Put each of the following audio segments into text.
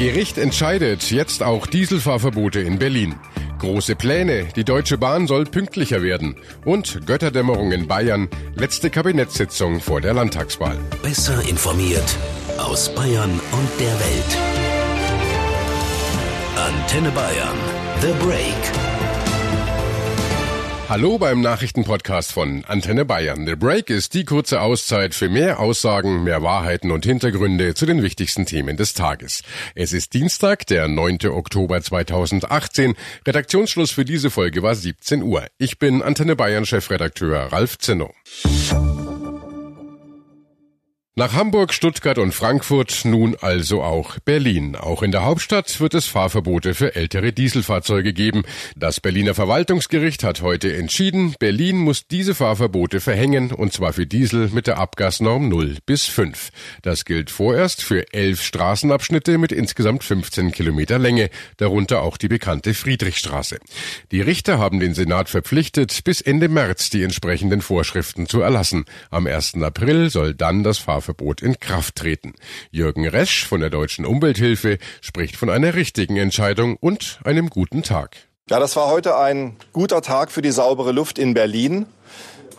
Gericht entscheidet jetzt auch Dieselfahrverbote in Berlin. Große Pläne, die Deutsche Bahn soll pünktlicher werden. Und Götterdämmerung in Bayern, letzte Kabinettssitzung vor der Landtagswahl. Besser informiert aus Bayern und der Welt. Antenne Bayern, The Break. Hallo beim Nachrichtenpodcast von Antenne Bayern. The Break ist die kurze Auszeit für mehr Aussagen, mehr Wahrheiten und Hintergründe zu den wichtigsten Themen des Tages. Es ist Dienstag, der 9. Oktober 2018. Redaktionsschluss für diese Folge war 17 Uhr. Ich bin Antenne Bayern Chefredakteur Ralf Zinno. Nach Hamburg, Stuttgart und Frankfurt nun also auch Berlin. Auch in der Hauptstadt wird es Fahrverbote für ältere Dieselfahrzeuge geben. Das Berliner Verwaltungsgericht hat heute entschieden, Berlin muss diese Fahrverbote verhängen, und zwar für Diesel mit der Abgasnorm 0 bis 5. Das gilt vorerst für elf Straßenabschnitte mit insgesamt 15 Kilometer Länge, darunter auch die bekannte Friedrichstraße. Die Richter haben den Senat verpflichtet, bis Ende März die entsprechenden Vorschriften zu erlassen. Am 1. April soll dann das Fahrverbot Fahrverbot in Kraft treten. Jürgen Resch von der Deutschen Umwelthilfe spricht von einer richtigen Entscheidung und einem guten Tag. Ja, das war heute ein guter Tag für die saubere Luft in Berlin.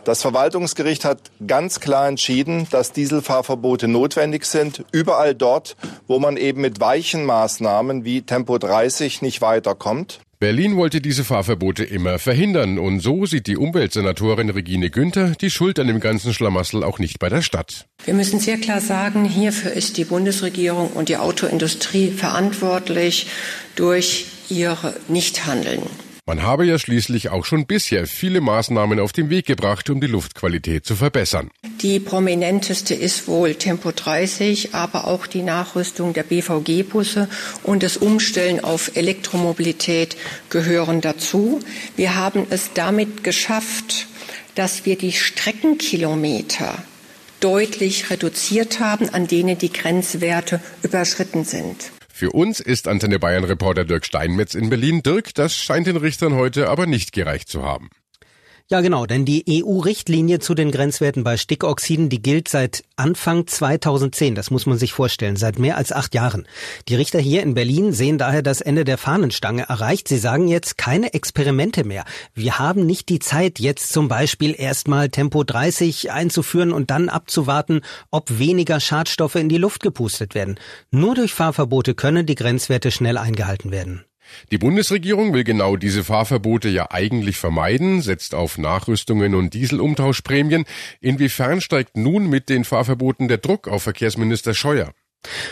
Das Verwaltungsgericht hat ganz klar entschieden, dass Dieselfahrverbote notwendig sind, überall dort, wo man eben mit weichen Maßnahmen wie Tempo 30 nicht weiterkommt. Berlin wollte diese Fahrverbote immer verhindern und so sieht die Umweltsenatorin Regine Günther die Schuld an dem ganzen Schlamassel auch nicht bei der Stadt. Wir müssen sehr klar sagen, hierfür ist die Bundesregierung und die Autoindustrie verantwortlich durch ihre Nichthandeln. Man habe ja schließlich auch schon bisher viele Maßnahmen auf den Weg gebracht, um die Luftqualität zu verbessern. Die prominenteste ist wohl Tempo 30, aber auch die Nachrüstung der BVG-Busse und das Umstellen auf Elektromobilität gehören dazu. Wir haben es damit geschafft, dass wir die Streckenkilometer deutlich reduziert haben, an denen die Grenzwerte überschritten sind. Für uns ist Antenne Bayern Reporter Dirk Steinmetz in Berlin. Dirk, das scheint den Richtern heute aber nicht gereicht zu haben. Ja, genau, denn die EU-Richtlinie zu den Grenzwerten bei Stickoxiden, die gilt seit Anfang 2010. Das muss man sich vorstellen, seit mehr als acht Jahren. Die Richter hier in Berlin sehen daher das Ende der Fahnenstange erreicht. Sie sagen jetzt keine Experimente mehr. Wir haben nicht die Zeit, jetzt zum Beispiel erstmal Tempo 30 einzuführen und dann abzuwarten, ob weniger Schadstoffe in die Luft gepustet werden. Nur durch Fahrverbote können die Grenzwerte schnell eingehalten werden. Die Bundesregierung will genau diese Fahrverbote ja eigentlich vermeiden, setzt auf Nachrüstungen und Dieselumtauschprämien. Inwiefern steigt nun mit den Fahrverboten der Druck auf Verkehrsminister Scheuer?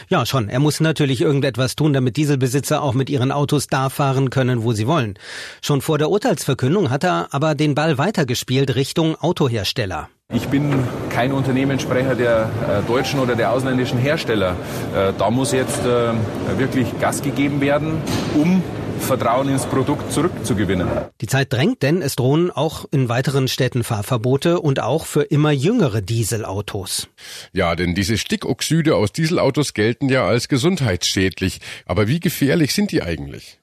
Ja, schon. Er muss natürlich irgendetwas tun, damit Dieselbesitzer auch mit ihren Autos da fahren können, wo sie wollen. Schon vor der Urteilsverkündung hat er aber den Ball weitergespielt Richtung Autohersteller. Ich bin kein Unternehmenssprecher der äh, deutschen oder der ausländischen Hersteller. Äh, da muss jetzt äh, wirklich Gas gegeben werden, um Vertrauen ins Produkt zurückzugewinnen. Die Zeit drängt, denn es drohen auch in weiteren Städten Fahrverbote und auch für immer jüngere Dieselautos. Ja, denn diese Stickoxide aus Dieselautos gelten ja als gesundheitsschädlich. Aber wie gefährlich sind die eigentlich?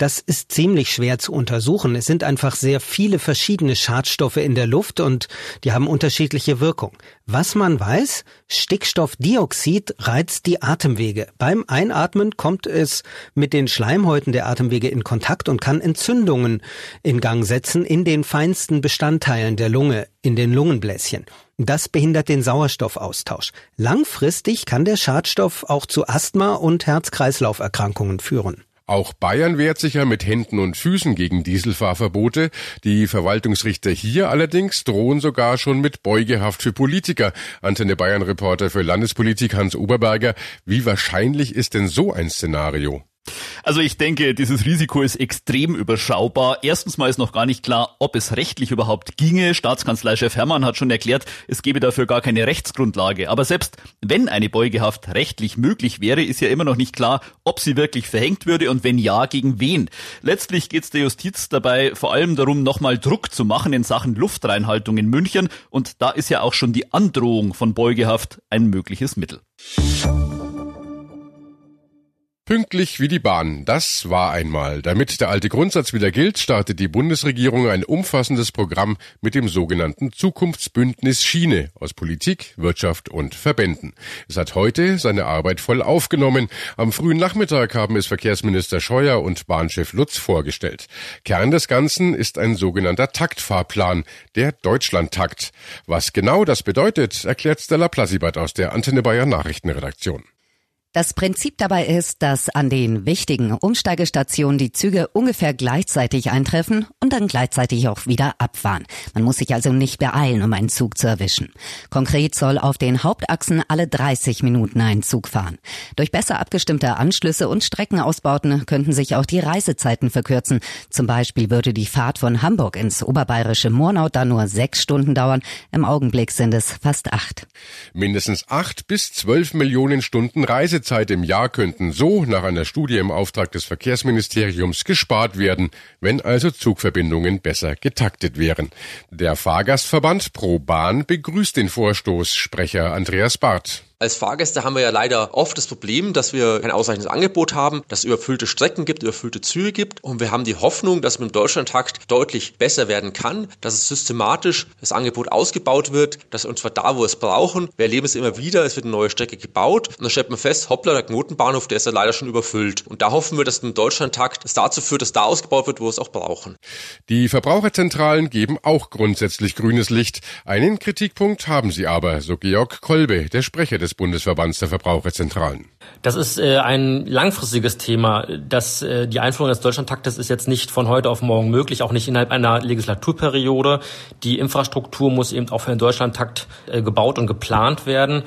Das ist ziemlich schwer zu untersuchen. Es sind einfach sehr viele verschiedene Schadstoffe in der Luft und die haben unterschiedliche Wirkung. Was man weiß, Stickstoffdioxid reizt die Atemwege. Beim Einatmen kommt es mit den Schleimhäuten der Atemwege in Kontakt und kann Entzündungen in Gang setzen in den feinsten Bestandteilen der Lunge, in den Lungenbläschen. Das behindert den Sauerstoffaustausch. Langfristig kann der Schadstoff auch zu Asthma und Herz-Kreislauf-Erkrankungen führen. Auch Bayern wehrt sich ja mit Händen und Füßen gegen Dieselfahrverbote. Die Verwaltungsrichter hier allerdings drohen sogar schon mit Beugehaft für Politiker. Antenne Bayern Reporter für Landespolitik Hans Oberberger. Wie wahrscheinlich ist denn so ein Szenario? Also ich denke, dieses Risiko ist extrem überschaubar. Erstens mal ist noch gar nicht klar, ob es rechtlich überhaupt ginge. Staatskanzleichef Hermann hat schon erklärt, es gebe dafür gar keine Rechtsgrundlage. Aber selbst wenn eine Beugehaft rechtlich möglich wäre, ist ja immer noch nicht klar, ob sie wirklich verhängt würde und wenn ja, gegen wen. Letztlich geht es der Justiz dabei vor allem darum, nochmal Druck zu machen in Sachen Luftreinhaltung in München. Und da ist ja auch schon die Androhung von Beugehaft ein mögliches Mittel. Pünktlich wie die Bahn, das war einmal. Damit der alte Grundsatz wieder gilt, startet die Bundesregierung ein umfassendes Programm mit dem sogenannten Zukunftsbündnis Schiene aus Politik, Wirtschaft und Verbänden. Es hat heute seine Arbeit voll aufgenommen. Am frühen Nachmittag haben es Verkehrsminister Scheuer und Bahnchef Lutz vorgestellt. Kern des Ganzen ist ein sogenannter Taktfahrplan, der Deutschlandtakt. Was genau das bedeutet, erklärt Stella Plassibert aus der Antenne Bayern Nachrichtenredaktion. Das Prinzip dabei ist, dass an den wichtigen Umsteigestationen die Züge ungefähr gleichzeitig eintreffen und dann gleichzeitig auch wieder abfahren. Man muss sich also nicht beeilen, um einen Zug zu erwischen. Konkret soll auf den Hauptachsen alle 30 Minuten ein Zug fahren. Durch besser abgestimmte Anschlüsse und Streckenausbauten könnten sich auch die Reisezeiten verkürzen. Zum Beispiel würde die Fahrt von Hamburg ins oberbayerische Murnau dann nur sechs Stunden dauern. Im Augenblick sind es fast acht. Mindestens acht bis zwölf Millionen Stunden Reise Reisezeit im Jahr könnten so nach einer Studie im Auftrag des Verkehrsministeriums gespart werden, wenn also Zugverbindungen besser getaktet wären. Der Fahrgastverband Pro Bahn begrüßt den Vorstoß, Sprecher Andreas Barth. Als Fahrgäste haben wir ja leider oft das Problem, dass wir kein ausreichendes Angebot haben, dass es überfüllte Strecken gibt, überfüllte Züge gibt und wir haben die Hoffnung, dass mit dem Deutschlandtakt deutlich besser werden kann, dass es systematisch das Angebot ausgebaut wird, dass und zwar da, wo wir es brauchen. Wir erleben es immer wieder, es wird eine neue Strecke gebaut und dann stellt man fest, hoppla, der Knotenbahnhof, der ist ja leider schon überfüllt. Und da hoffen wir, dass mit dem Deutschlandtakt es dazu führt, dass da ausgebaut wird, wo wir es auch brauchen. Die Verbraucherzentralen geben auch grundsätzlich grünes Licht. Einen Kritikpunkt haben sie aber, so Georg Kolbe, der Sprecher des des Bundesverbands der Verbraucherzentralen. Das ist äh, ein langfristiges Thema. Das, äh, die Einführung des Deutschlandtaktes ist jetzt nicht von heute auf morgen möglich, auch nicht innerhalb einer Legislaturperiode. Die Infrastruktur muss eben auch für den Deutschlandtakt äh, gebaut und geplant werden.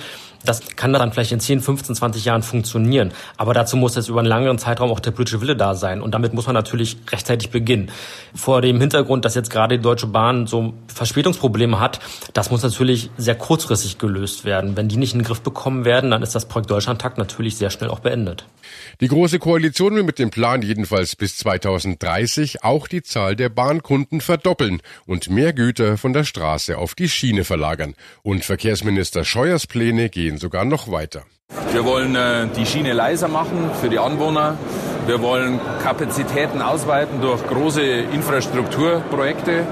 Das kann dann vielleicht in 10, 15, 20 Jahren funktionieren. Aber dazu muss jetzt über einen längeren Zeitraum auch der politische Wille da sein. Und damit muss man natürlich rechtzeitig beginnen. Vor dem Hintergrund, dass jetzt gerade die Deutsche Bahn so Verspätungsprobleme hat, das muss natürlich sehr kurzfristig gelöst werden. Wenn die nicht in den Griff bekommen werden, dann ist das Projekt Deutschlandtakt natürlich sehr schnell auch beendet. Die Große Koalition will mit dem Plan jedenfalls bis 2030 auch die Zahl der Bahnkunden verdoppeln und mehr Güter von der Straße auf die Schiene verlagern. Und Verkehrsminister Scheuers Pläne gehen sogar noch weiter. Wir wollen äh, die Schiene leiser machen für die Anwohner. Wir wollen Kapazitäten ausweiten durch große Infrastrukturprojekte.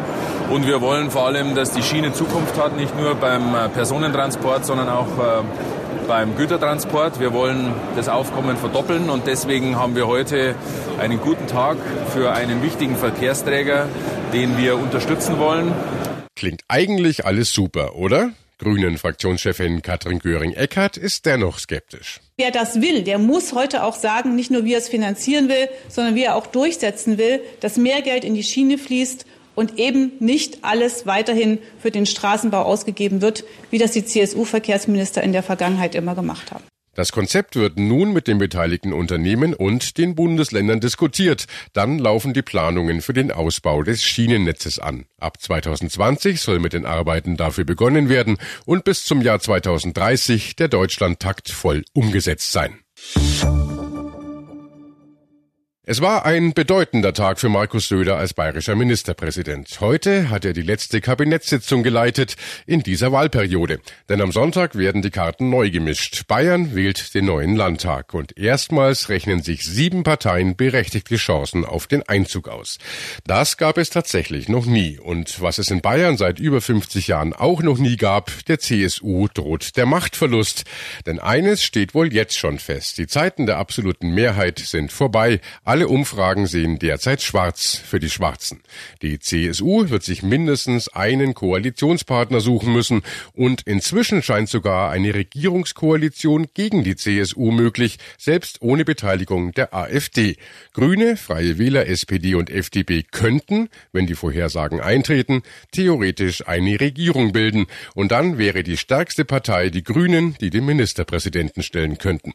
Und wir wollen vor allem, dass die Schiene Zukunft hat, nicht nur beim äh, Personentransport, sondern auch äh, beim Gütertransport. Wir wollen das Aufkommen verdoppeln und deswegen haben wir heute einen guten Tag für einen wichtigen Verkehrsträger, den wir unterstützen wollen. Klingt eigentlich alles super, oder? Grünen Fraktionschefin Katrin Göring-Eckardt ist dennoch skeptisch. Wer das will, der muss heute auch sagen, nicht nur wie er es finanzieren will, sondern wie er auch durchsetzen will, dass mehr Geld in die Schiene fließt und eben nicht alles weiterhin für den Straßenbau ausgegeben wird, wie das die CSU-Verkehrsminister in der Vergangenheit immer gemacht haben. Das Konzept wird nun mit den beteiligten Unternehmen und den Bundesländern diskutiert. Dann laufen die Planungen für den Ausbau des Schienennetzes an. Ab 2020 soll mit den Arbeiten dafür begonnen werden und bis zum Jahr 2030 der Deutschlandtakt voll umgesetzt sein. Es war ein bedeutender Tag für Markus Söder als bayerischer Ministerpräsident. Heute hat er die letzte Kabinettssitzung geleitet in dieser Wahlperiode. Denn am Sonntag werden die Karten neu gemischt. Bayern wählt den neuen Landtag und erstmals rechnen sich sieben Parteien berechtigte Chancen auf den Einzug aus. Das gab es tatsächlich noch nie. Und was es in Bayern seit über 50 Jahren auch noch nie gab, der CSU droht der Machtverlust. Denn eines steht wohl jetzt schon fest. Die Zeiten der absoluten Mehrheit sind vorbei. Alle Umfragen sehen derzeit schwarz für die Schwarzen. Die CSU wird sich mindestens einen Koalitionspartner suchen müssen und inzwischen scheint sogar eine Regierungskoalition gegen die CSU möglich, selbst ohne Beteiligung der AfD. Grüne, Freie Wähler, SPD und FDP könnten, wenn die Vorhersagen eintreten, theoretisch eine Regierung bilden und dann wäre die stärkste Partei die Grünen, die den Ministerpräsidenten stellen könnten.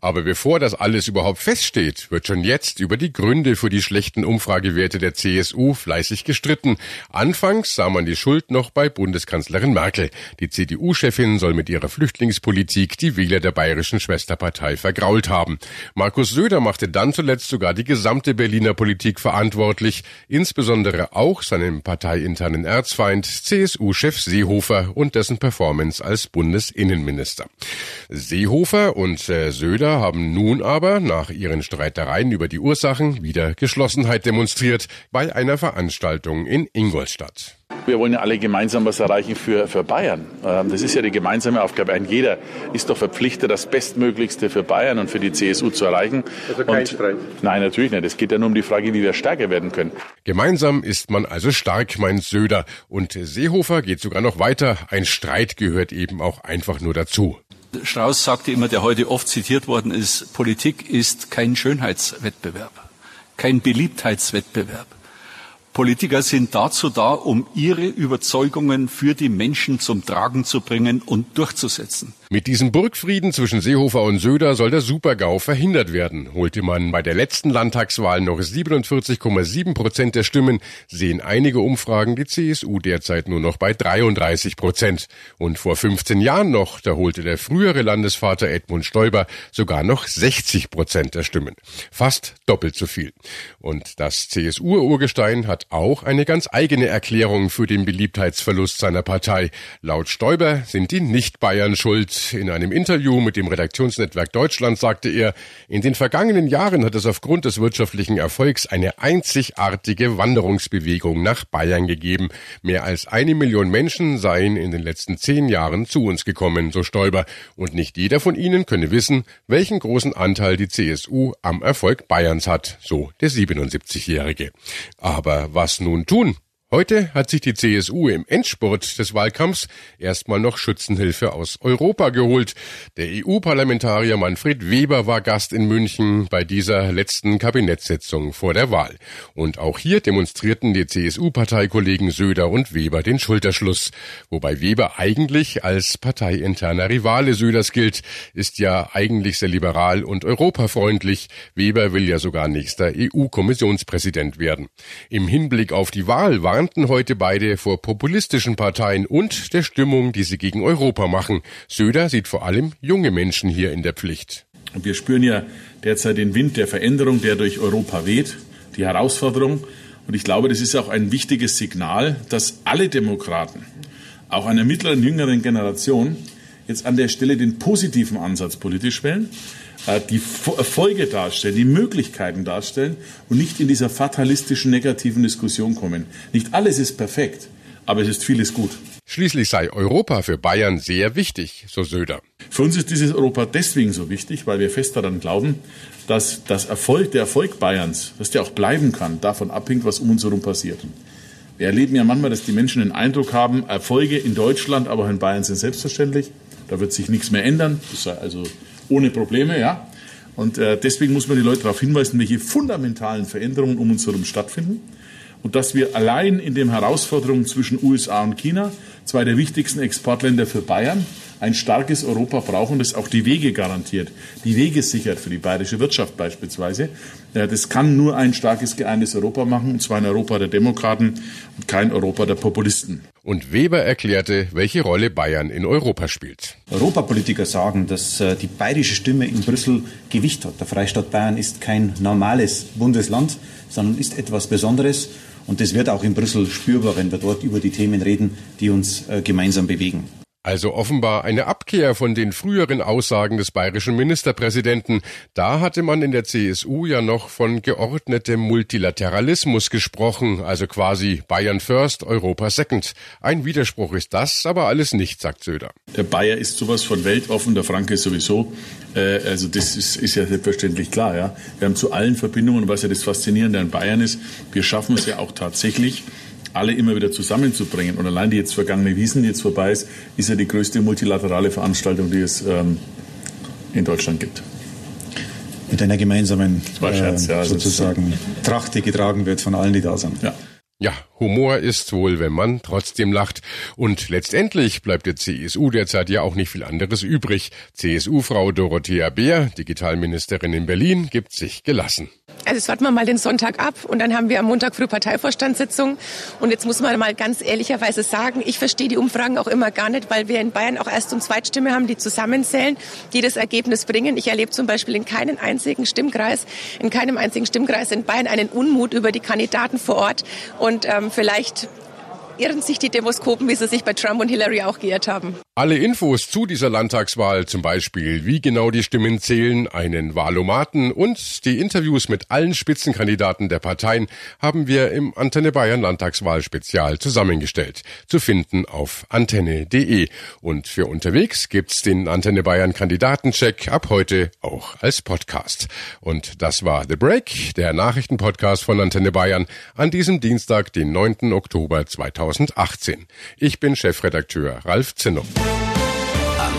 Aber bevor das alles überhaupt feststeht, wird schon jetzt zuletzt über die Gründe für die schlechten Umfragewerte der CSU fleißig gestritten. Anfangs sah man die Schuld noch bei Bundeskanzlerin Merkel. Die CDU-Chefin soll mit ihrer Flüchtlingspolitik die Wähler der bayerischen Schwesterpartei vergrault haben. Markus Söder machte dann zuletzt sogar die gesamte Berliner Politik verantwortlich, insbesondere auch seinem parteiinternen Erzfeind CSU-Chef Seehofer und dessen Performance als Bundesinnenminister. Seehofer und äh, Söder haben nun aber nach ihren Streitereien über die Ursachen wieder Geschlossenheit demonstriert bei einer Veranstaltung in Ingolstadt. Wir wollen ja alle gemeinsam was erreichen für, für Bayern. Ähm, das ist ja die gemeinsame Aufgabe. Ein jeder ist doch verpflichtet, das Bestmöglichste für Bayern und für die CSU zu erreichen. Also kein und, Streit? Nein, natürlich nicht. Es geht ja nur um die Frage, wie wir stärker werden können. Gemeinsam ist man also stark, meint Söder. Und Seehofer geht sogar noch weiter. Ein Streit gehört eben auch einfach nur dazu. Strauß sagte immer, der heute oft zitiert worden ist, Politik ist kein Schönheitswettbewerb, kein Beliebtheitswettbewerb. Politiker sind dazu da, um ihre Überzeugungen für die Menschen zum Tragen zu bringen und durchzusetzen. Mit diesem Burgfrieden zwischen Seehofer und Söder soll der Supergau verhindert werden. Holte man bei der letzten Landtagswahl noch 47,7 Prozent der Stimmen, sehen einige Umfragen die CSU derzeit nur noch bei 33 Prozent. Und vor 15 Jahren noch, da holte der frühere Landesvater Edmund Stoiber sogar noch 60 Prozent der Stimmen. Fast doppelt so viel. Und das CSU-Urgestein hat auch eine ganz eigene Erklärung für den Beliebtheitsverlust seiner Partei. Laut Stoiber sind die Nicht-Bayern schuld in einem Interview mit dem Redaktionsnetzwerk Deutschland sagte er, in den vergangenen Jahren hat es aufgrund des wirtschaftlichen Erfolgs eine einzigartige Wanderungsbewegung nach Bayern gegeben. Mehr als eine Million Menschen seien in den letzten zehn Jahren zu uns gekommen, so Stoiber. Und nicht jeder von ihnen könne wissen, welchen großen Anteil die CSU am Erfolg Bayerns hat, so der 77-Jährige. Aber was nun tun? Heute hat sich die CSU im Endspurt des Wahlkampfs erstmal noch Schützenhilfe aus Europa geholt. Der EU-Parlamentarier Manfred Weber war Gast in München bei dieser letzten Kabinettssitzung vor der Wahl. Und auch hier demonstrierten die CSU-Parteikollegen Söder und Weber den Schulterschluss. Wobei Weber eigentlich als parteiinterner Rivale Söders gilt, ist ja eigentlich sehr liberal und europafreundlich. Weber will ja sogar nächster EU-Kommissionspräsident werden. Im Hinblick auf die Wahl war warnten heute beide vor populistischen Parteien und der Stimmung, die sie gegen Europa machen. Söder sieht vor allem junge Menschen hier in der Pflicht. Wir spüren ja derzeit den Wind der Veränderung, der durch Europa weht, die Herausforderung. Und ich glaube, das ist auch ein wichtiges Signal, dass alle Demokraten, auch einer mittleren, jüngeren Generation, jetzt an der Stelle den positiven Ansatz politisch wählen äh, die Erfolge darstellen, die Möglichkeiten darstellen und nicht in dieser fatalistischen negativen Diskussion kommen. Nicht alles ist perfekt, aber es ist vieles gut. Schließlich sei Europa für Bayern sehr wichtig, so Söder. Für uns ist dieses Europa deswegen so wichtig, weil wir fest daran glauben, dass das Erfolg, der Erfolg Bayerns, dass der auch bleiben kann, davon abhängt, was um uns herum passiert. Wir erleben ja manchmal, dass die Menschen den Eindruck haben, Erfolge in Deutschland, aber auch in Bayern sind selbstverständlich. Da wird sich nichts mehr ändern. Das sei also ohne Probleme, ja. Und äh, deswegen muss man die Leute darauf hinweisen, welche fundamentalen Veränderungen um uns herum stattfinden. Und dass wir allein in den Herausforderungen zwischen USA und China, zwei der wichtigsten Exportländer für Bayern, ein starkes Europa brauchen, das auch die Wege garantiert, die Wege sichert für die bayerische Wirtschaft beispielsweise. Das kann nur ein starkes, geeintes Europa machen, und zwar ein Europa der Demokraten und kein Europa der Populisten. Und Weber erklärte, welche Rolle Bayern in Europa spielt. Europapolitiker sagen, dass äh, die bayerische Stimme in Brüssel Gewicht hat. Der Freistaat Bayern ist kein normales Bundesland, sondern ist etwas Besonderes. Und das wird auch in Brüssel spürbar, wenn wir dort über die Themen reden, die uns äh, gemeinsam bewegen. Also offenbar eine Abkehr von den früheren Aussagen des bayerischen Ministerpräsidenten. Da hatte man in der CSU ja noch von geordnetem Multilateralismus gesprochen, also quasi Bayern first, Europa second. Ein Widerspruch ist das, aber alles nicht, sagt Söder. Der Bayer ist sowas von weltoffen, der Franke sowieso. Äh, also das ist, ist ja selbstverständlich klar. Ja. Wir haben zu allen Verbindungen, was ja das Faszinierende an Bayern ist, wir schaffen es ja auch tatsächlich, alle immer wieder zusammenzubringen. Und allein die jetzt vergangene Wiesen, die jetzt vorbei ist, ist ja die größte multilaterale Veranstaltung, die es ähm, in Deutschland gibt. Mit einer gemeinsamen Scherz, äh, ja, sozusagen Tracht, die getragen wird von allen, die da sind. Ja. Ja, Humor ist wohl, wenn man trotzdem lacht. Und letztendlich bleibt der CSU derzeit ja auch nicht viel anderes übrig. CSU-Frau Dorothea Beer, Digitalministerin in Berlin, gibt sich gelassen. Also jetzt warten wir mal den Sonntag ab und dann haben wir am Montag früh Parteivorstandssitzung. Und jetzt muss man mal ganz ehrlicherweise sagen, ich verstehe die Umfragen auch immer gar nicht, weil wir in Bayern auch Erst- und Zweitstimme haben, die zusammenzählen, die das Ergebnis bringen. Ich erlebe zum Beispiel in keinem einzigen Stimmkreis, in keinem einzigen Stimmkreis in Bayern einen Unmut über die Kandidaten vor Ort. Und ähm, vielleicht irren sich die Demoskopen, wie sie sich bei Trump und Hillary auch geirrt haben. Alle Infos zu dieser Landtagswahl, zum Beispiel wie genau die Stimmen zählen, einen Wahlomaten und die Interviews mit allen Spitzenkandidaten der Parteien haben wir im Antenne Bayern Landtagswahl-Spezial zusammengestellt. Zu finden auf antenne.de. Und für unterwegs gibt's den Antenne Bayern Kandidatencheck ab heute auch als Podcast. Und das war The Break, der Nachrichtenpodcast von Antenne Bayern an diesem Dienstag, den 9. Oktober 2018. Ich bin Chefredakteur Ralf Zinnow.